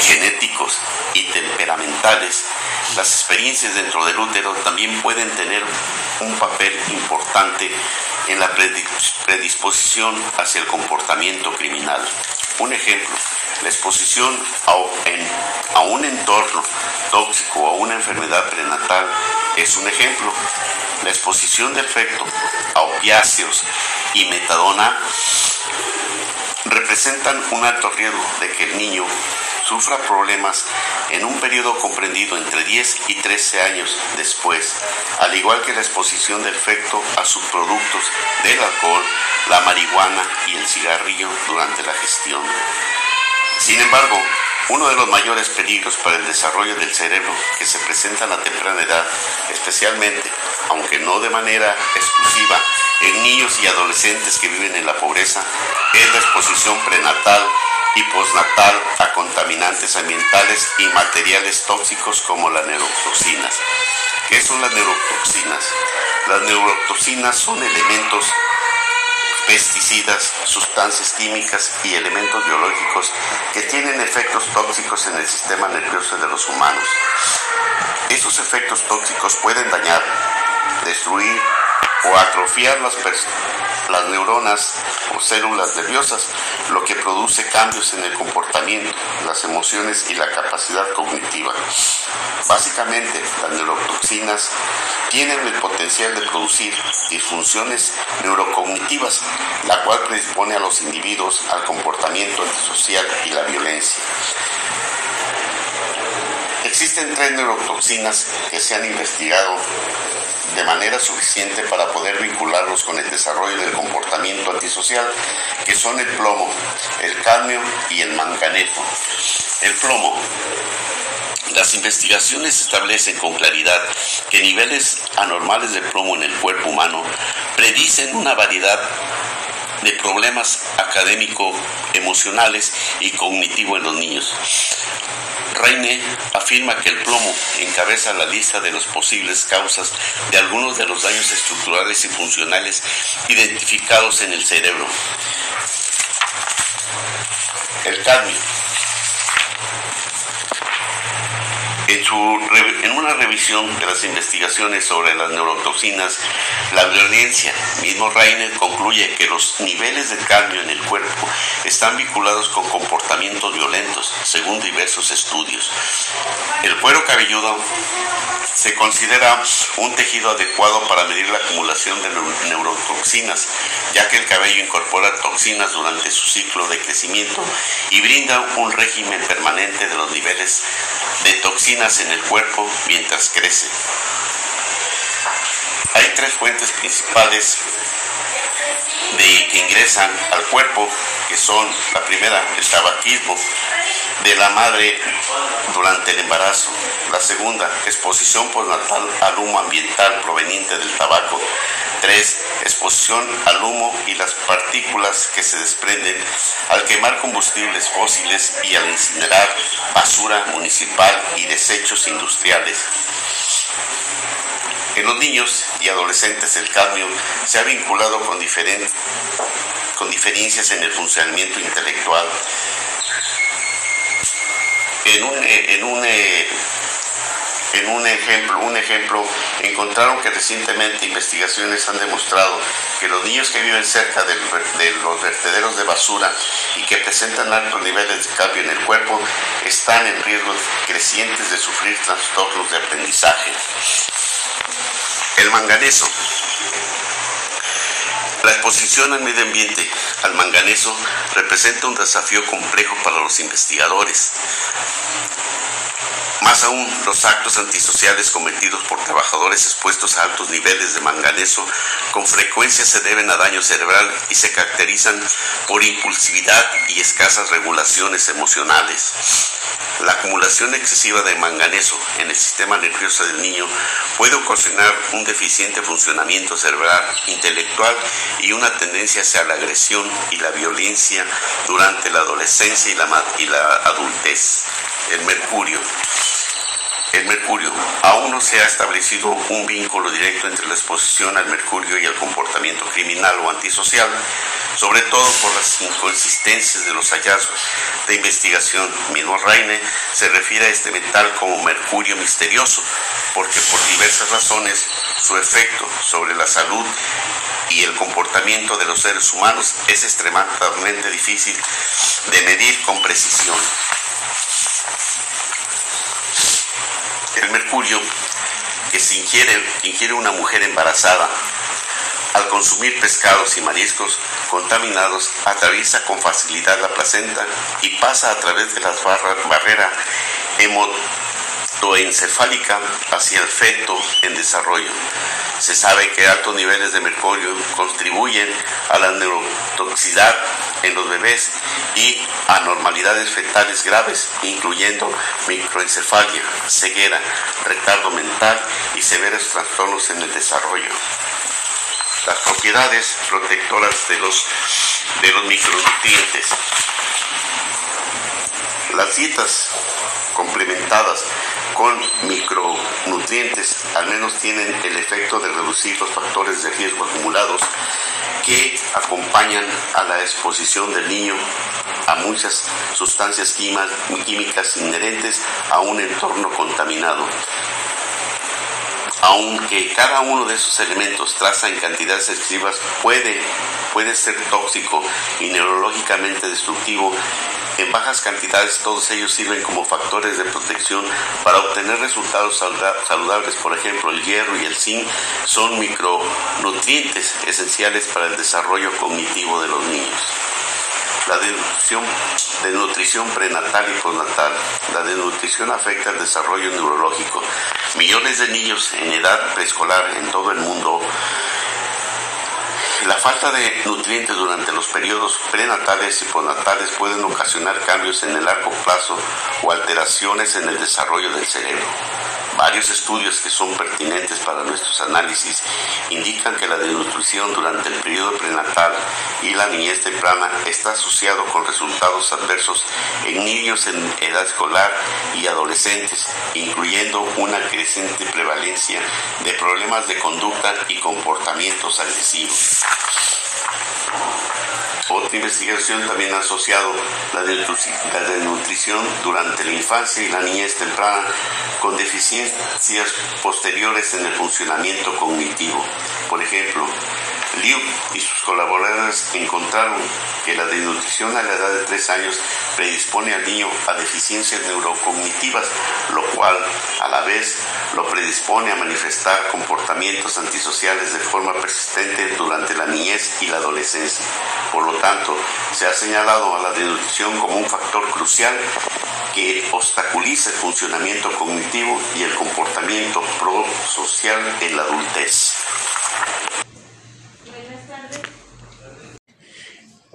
genéticos y temperamentales, las experiencias dentro del útero también pueden tener un papel importante en la predisposición hacia el comportamiento criminal. Un ejemplo, la exposición a, un entorno tóxico o a una enfermedad prenatal es un ejemplo. La exposición de efecto a opiáceos y metadona representan un alto riesgo de que el niño sufra problemas en un periodo comprendido entre 10 y 13 años después, al igual que la exposición de efecto a subproductos del alcohol, la marihuana y el cigarrillo durante la gestión. Sin embargo, uno de los mayores peligros para el desarrollo del cerebro que se presentan a temprana edad, especialmente, aunque no de manera exclusiva, en niños y adolescentes que viven en la pobreza, es la exposición prenatal y postnatal a contaminantes ambientales y materiales tóxicos como las neurotoxinas. ¿Qué son las neurotoxinas? Las neurotoxinas son elementos pesticidas, sustancias químicas y elementos biológicos que tienen efectos tóxicos en el sistema nervioso de los humanos. Esos efectos tóxicos pueden dañar, destruir o atrofiar las, neuronas o células nerviosas, lo que produce cambios en el comportamiento, las emociones y la capacidad cognitiva. Básicamente, las neurotoxinas tienen el potencial de producir disfunciones neurocognitivas, la cual predispone a los individuos al comportamiento antisocial y la violencia. Existen tres neurotoxinas que se han investigado de manera suficiente para poder vincularlos con el desarrollo del comportamiento antisocial, que son el plomo, el cadmio y el manganeso. El plomo. Las investigaciones establecen con claridad que niveles anormales de plomo en el cuerpo humano predicen una variedad de problemas académico, emocionales y cognitivo en los niños. Reine afirma que el plomo encabeza la lista de las posibles causas de algunos de los daños estructurales y funcionales identificados en el cerebro. El cadmio En, una revisión de las investigaciones sobre las neurotoxinas, la violencia, mismo Reiner concluye que los niveles de cadmio en el cuerpo están vinculados con comportamientos violentos, según diversos estudios. El cuero cabelludo se considera un tejido adecuado para medir la acumulación de neurotoxinas, ya que el cabello incorpora toxinas durante su ciclo de crecimiento y brinda un régimen permanente de los niveles de toxinas en el cuerpo mientras crece. Hay tres fuentes principales de, que ingresan al cuerpo, que son la primera, el tabaquismo de la madre durante el embarazo, la segunda, exposición postnatal al humo ambiental proveniente del tabaco, tres, exposición al humo y las partículas que se desprenden al quemar combustibles fósiles y al incinerar basura municipal y desechos industriales. En los niños y adolescentes el cadmio se ha vinculado con, con diferencias en el funcionamiento intelectual. En un, en un eh, en un ejemplo, un ejemplo, encontraron que recientemente investigaciones han demostrado que los niños que viven cerca de los vertederos de basura y que presentan altos niveles de cambio en el cuerpo están en riesgos crecientes de sufrir trastornos de aprendizaje. El manganeso. La exposición al medio ambiente al manganeso representa un desafío complejo para los investigadores. Más aún, los actos antisociales cometidos por trabajadores expuestos a altos niveles de manganeso con frecuencia se deben a daño cerebral y se caracterizan por impulsividad y escasas regulaciones emocionales. La acumulación excesiva de manganeso en el sistema nervioso del niño puede ocasionar un deficiente funcionamiento cerebral, intelectual y una tendencia hacia la agresión y la violencia durante la adolescencia y la, y la adultez. El mercurio. El mercurio. Aún no se ha establecido un vínculo directo entre la exposición al mercurio y el comportamiento criminal o antisocial, sobre todo por las inconsistencias de los hallazgos de investigación. Mismo Raine se refiere a este metal como mercurio misterioso, porque por diversas razones su efecto sobre la salud y el comportamiento de los seres humanos es extremadamente difícil de medir con precisión. El mercurio que se ingiere, una mujer embarazada al consumir pescados y mariscos contaminados atraviesa con facilidad la placenta y pasa a través de la barrera hematoencefálica hacia el feto en desarrollo. Se sabe que altos niveles de mercurio contribuyen a la neurotoxicidad en los bebés y anormalidades fetales graves, incluyendo microencefalia, ceguera, retardo mental y severos trastornos en el desarrollo. Las propiedades protectoras de los, de los micronutrientes. Las dietas complementadas con micronutrientes al menos tienen el efecto de reducir los factores de riesgo acumulados que acompañan a la exposición del niño a muchas sustancias químicas inherentes a un entorno contaminado. Aunque cada uno de esos elementos traza en cantidades excesivas puede, puede ser tóxico y neurológicamente destructivo, en bajas cantidades todos ellos sirven como factores de protección para obtener resultados saludables. Por ejemplo, el hierro y el zinc son micronutrientes esenciales para el desarrollo cognitivo de los niños. La desnutrición, desnutrición prenatal y postnatal. La desnutrición afecta el desarrollo neurológico. Millones de niños en edad preescolar en todo el mundo la falta de nutrientes durante los periodos prenatales y postnatales pueden ocasionar cambios en el largo plazo o alteraciones en el desarrollo del cerebro. Varios estudios que son pertinentes para nuestros análisis indican que la desnutrición durante el periodo prenatal y la niñez temprana está asociado con resultados adversos en niños en edad escolar y adolescentes, incluyendo una creciente prevalencia de problemas de conducta y comportamientos agresivos. Otra investigación también ha asociado la desnutrición durante la infancia y la niñez temprana con posteriores en el funcionamiento cognitivo. Por ejemplo, Liu y sus colaboradores encontraron que la desnutrición a la edad de 3 años predispone al niño a deficiencias neurocognitivas, lo cual a la vez lo predispone a manifestar comportamientos antisociales de forma persistente durante la niñez y la adolescencia. Por lo tanto, se ha señalado a la desnutrición como un factor crucial que obstaculiza el funcionamiento cognitivo y el comportamiento prosocial en la adultez.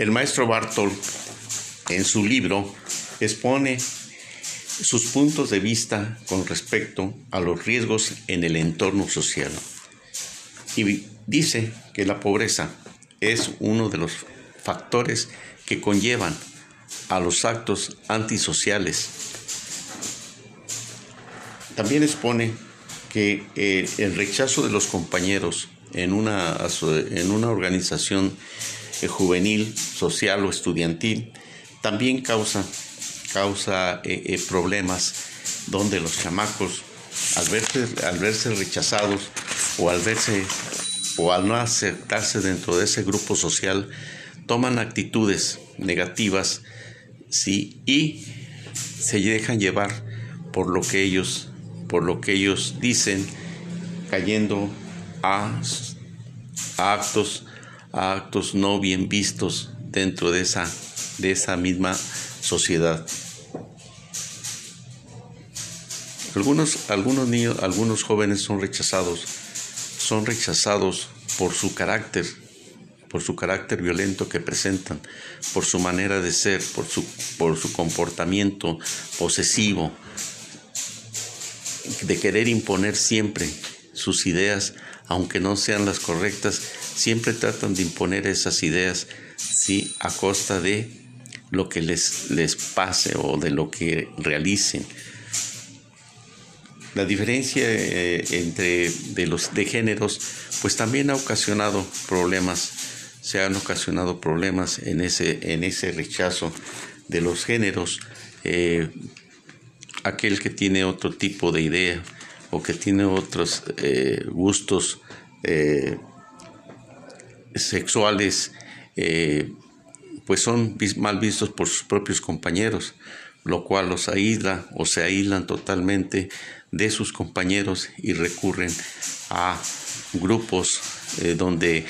El maestro Bartol, en su libro, expone sus puntos de vista con respecto a los riesgos en el entorno social. Y dice que la pobreza es uno de los factores que conllevan a los actos antisociales. También expone que eh, el rechazo de los compañeros en una, en una organización juvenil, social o estudiantil, también causa, causa eh, eh, problemas donde los chamacos, al verse, al verse rechazados o al verse o al no aceptarse dentro de ese grupo social, toman actitudes negativas ¿sí? y se dejan llevar por lo que ellos, por lo que ellos dicen, cayendo a, a actos a actos no bien vistos dentro de esa, de esa misma sociedad. Algunos, algunos niños, algunos jóvenes son rechazados, son rechazados por su carácter, por su carácter violento que presentan, por su manera de ser, por su, por su comportamiento posesivo, de querer imponer siempre sus ideas, aunque no sean las correctas, siempre tratan de imponer esas ideas, sí, a costa de lo que les, les pase o de lo que realicen. la diferencia eh, entre de los de géneros pues también ha ocasionado problemas se han ocasionado problemas en ese en ese rechazo de los géneros eh, aquel que tiene otro tipo de idea o que tiene otros eh, gustos sexuales pues son mal vistos por sus propios compañeros lo cual los aísla o se aíslan totalmente de sus compañeros y recurren a grupos eh, donde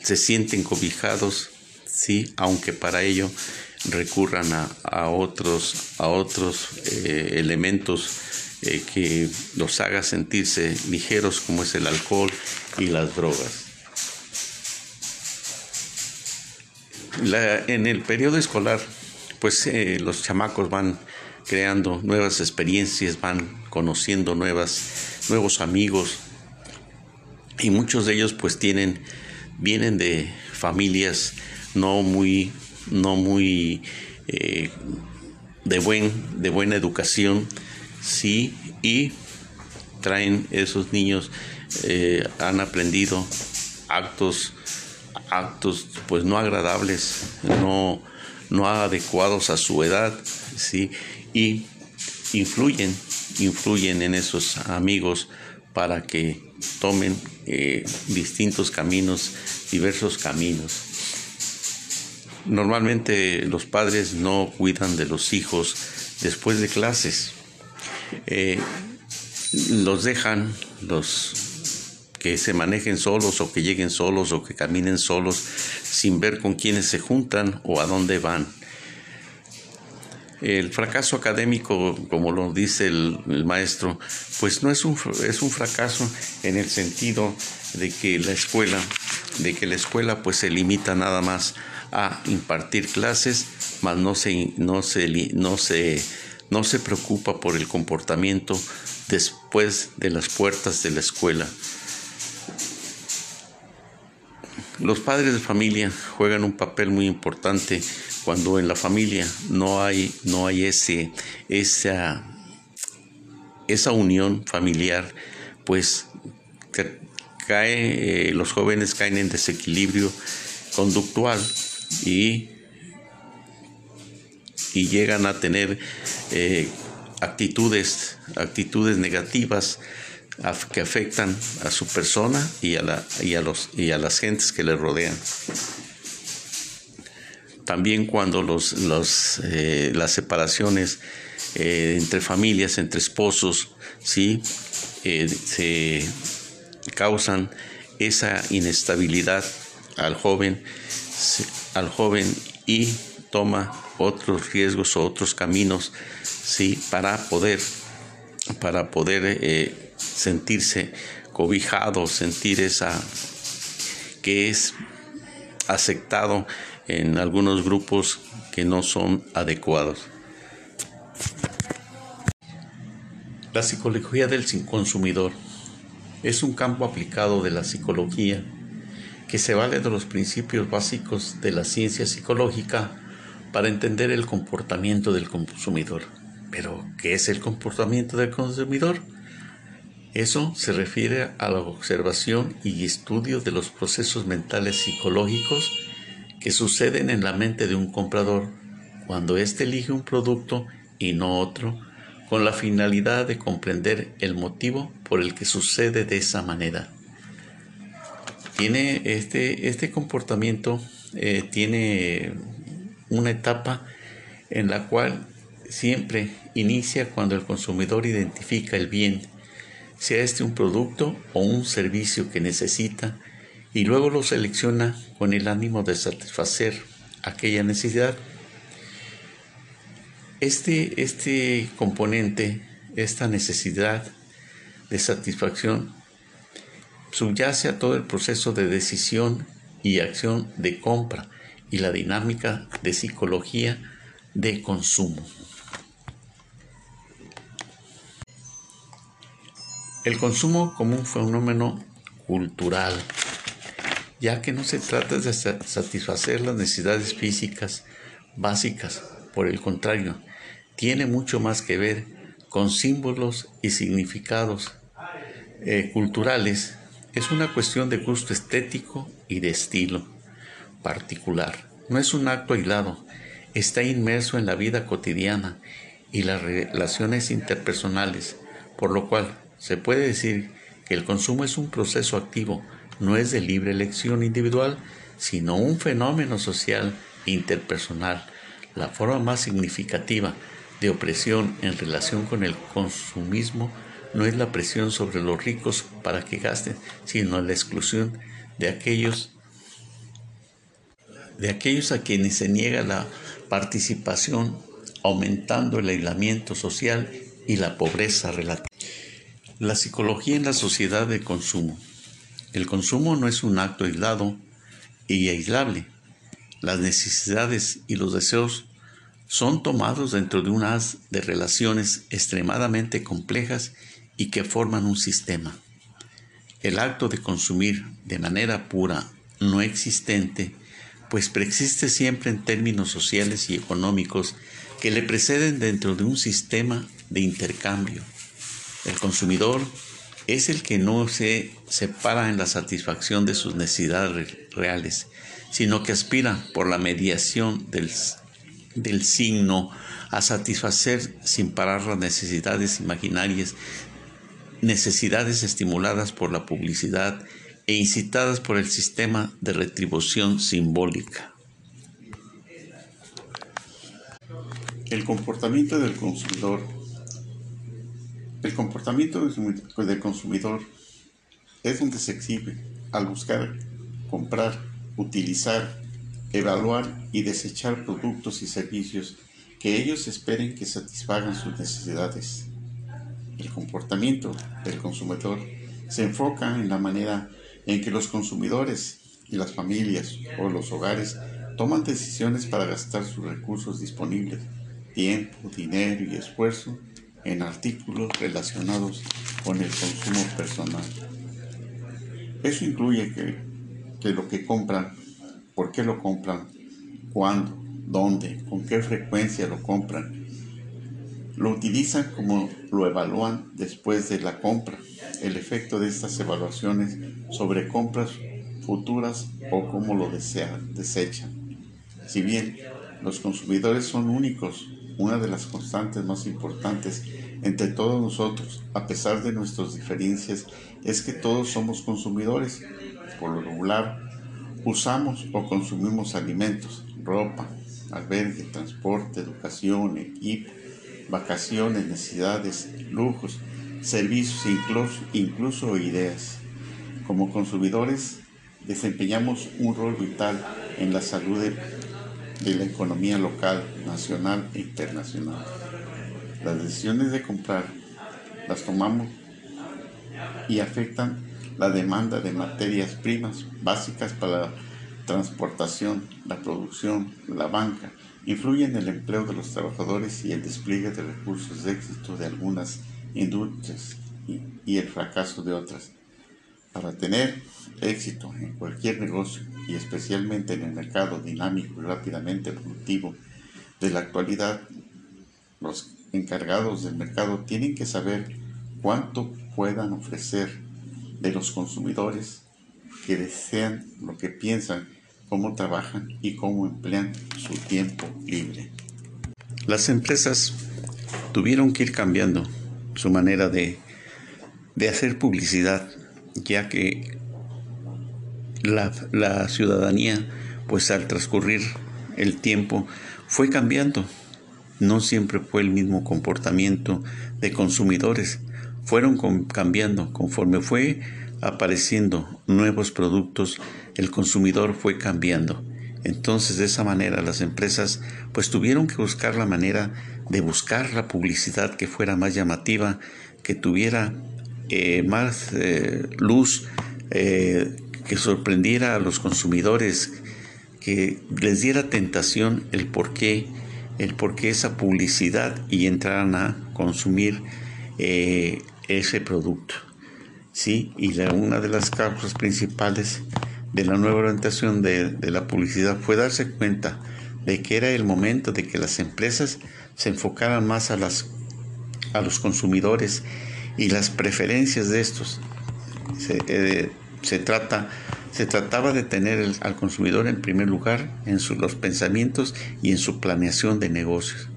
se sienten cobijados, sí, aunque para ello recurran a, otros, a otros eh, elementos eh, que los haga sentirse ligeros como es el alcohol y las drogas. en el periodo escolar, pues los chamacos van creando nuevas experiencias, van conociendo nuevas, nuevos amigos y muchos de ellos pues tienen, vienen de familias no muy, no muy eh, de, buen, de buena educación, sí, y traen esos niños, eh, han aprendido actos, actos pues no agradables, no, no adecuados a su edad, sí, y influyen, influyen en esos amigos para que tomen eh, distintos caminos, diversos caminos. Normalmente los padres no cuidan de los hijos después de clases. Eh, los dejan, los que se manejen solos o que lleguen solos o que caminen solos sin ver con quiénes se juntan o a dónde van. El fracaso académico, como lo dice el, maestro, pues no es un, es un fracaso en el sentido de que la escuela, de que la escuela pues se limita nada más a impartir clases, mas no se, no se, no se, no se preocupa por el comportamiento después de las puertas de la escuela. Los padres de familia juegan un papel muy importante cuando en la familia no hay, no hay ese, esa, esa unión familiar, pues cae, eh, los jóvenes caen en desequilibrio conductual y, y llegan a tener eh, actitudes, actitudes negativas que afectan a su persona y a, la, y a, los, y a las gentes que le rodean también cuando los, eh, las separaciones eh, entre familias, entre esposos, ¿sí? Se causan esa inestabilidad al joven, al joven y toma otros riesgos o otros caminos, ¿sí? Para poder, para poder sentirse cobijado, sentir esa que es aceptado en algunos grupos que no son adecuados. La psicología del consumidor es un campo aplicado de la psicología que se vale de los principios básicos de la ciencia psicológica para entender el comportamiento del consumidor. Pero, ¿qué es el comportamiento del consumidor? Eso se refiere a la observación y estudio de los procesos mentales psicológicos que suceden en la mente de un comprador cuando éste elige un producto y no otro, con la finalidad de comprender el motivo por el que sucede de esa manera. Tiene este, este comportamiento eh, tiene una etapa en la cual siempre inicia cuando el consumidor identifica el bien, sea este un producto o un servicio que necesita, y luego lo selecciona con el ánimo de satisfacer aquella necesidad. Este, este componente, esta necesidad de satisfacción, subyace a todo el proceso de decisión y acción de compra y la dinámica de psicología de consumo. El consumo como un fenómeno cultural ya que no se trata de satisfacer las necesidades físicas básicas, por el contrario, tiene mucho más que ver con símbolos y significados eh, culturales es una cuestión de gusto estético y de estilo particular. No es un acto aislado, está inmerso en la vida cotidiana y las relaciones interpersonales, por lo cual se puede decir que el consumo es un proceso activo, no es de libre elección individual, sino un fenómeno social interpersonal. La forma más significativa de opresión en relación con el consumismo no es la presión sobre los ricos para que gasten, sino la exclusión de aquellos de aquellos a quienes se niega la participación, aumentando el aislamiento social y la pobreza relativa. La psicología en la sociedad de consumo. El consumo no es un acto aislado y aislable. Las necesidades y los deseos son tomados dentro de un haz de relaciones extremadamente complejas y que forman un sistema. El acto de consumir de manera pura, no existente, pues preexiste siempre en términos sociales y económicos que le preceden dentro de un sistema de intercambio. El consumidor es el que no se separa en la satisfacción de sus necesidades reales, sino que aspira por la mediación del, del signo a satisfacer sin parar las necesidades imaginarias necesidades estimuladas por la publicidad e incitadas por el sistema de retribución simbólica. El comportamiento del consumidor. El comportamiento del consumidor es donde se exhibe al buscar, comprar, utilizar, evaluar y desechar productos y servicios que ellos esperen que satisfagan sus necesidades. El comportamiento del consumidor se enfoca en la manera en que los consumidores y las familias o los hogares toman decisiones para gastar sus recursos disponibles, tiempo, dinero y esfuerzo en artículos relacionados con el consumo personal. Eso incluye que, que lo que compran, por qué lo compran, cuándo, dónde, con qué frecuencia lo compran lo utilizan como lo evalúan después de la compra, el efecto de estas evaluaciones sobre compras futuras o cómo lo desean, desechan. Si bien los consumidores son únicos, una de las constantes más importantes entre todos nosotros, a pesar de nuestras diferencias, es que todos somos consumidores. Por lo regular, usamos o consumimos alimentos, ropa, albergue, transporte, educación, equipo, vacaciones, necesidades, lujos, servicios, incluso, incluso ideas. Como consumidores desempeñamos un rol vital en la salud de, de la economía local, nacional e internacional. Las decisiones de comprar las tomamos y afectan la demanda de materias primas básicas para la transportación, la producción, la banca, influye en el empleo de los trabajadores y el despliegue de recursos de éxito de algunas industrias y, el fracaso de otras. Para tener éxito en cualquier negocio y especialmente en el mercado dinámico y rápidamente productivo de la actualidad, los encargados del mercado tienen que saber cuánto puedan ofrecer de los consumidores que desean lo que piensan cómo trabajan y cómo emplean su tiempo libre. Las empresas tuvieron que ir cambiando su manera de, hacer publicidad, ya que la, la ciudadanía, pues al transcurrir el tiempo, fue cambiando. No siempre fue el mismo comportamiento de consumidores, fueron cambiando conforme fue apareciendo nuevos productos, el consumidor fue cambiando. Entonces de esa manera las empresas pues tuvieron que buscar la manera de buscar la publicidad que fuera más llamativa, que tuviera eh, más eh, luz, eh, que sorprendiera a los consumidores, que les diera tentación el por qué, el por qué esa publicidad y entraran a consumir ese producto. Sí, y una de las causas principales de la nueva orientación de, la publicidad fue darse cuenta de que era el momento de que las empresas se enfocaran más a a los consumidores y las preferencias de estos. Se, eh, trata, se trataba de tener al consumidor en primer lugar en los pensamientos y en su planeación de negocios.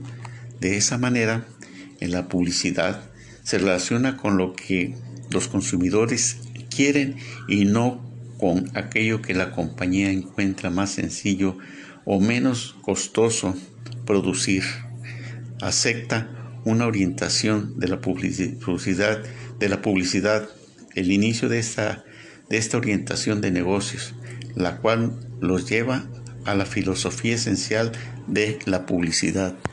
De esa manera, en la publicidad se relaciona con lo que los consumidores quieren y no con aquello que la compañía encuentra más sencillo o menos costoso producir. Acepta una orientación de la publicidad, de la publicidad, el inicio de esta, de esta orientación de negocios, la cual los lleva a la filosofía esencial de la publicidad.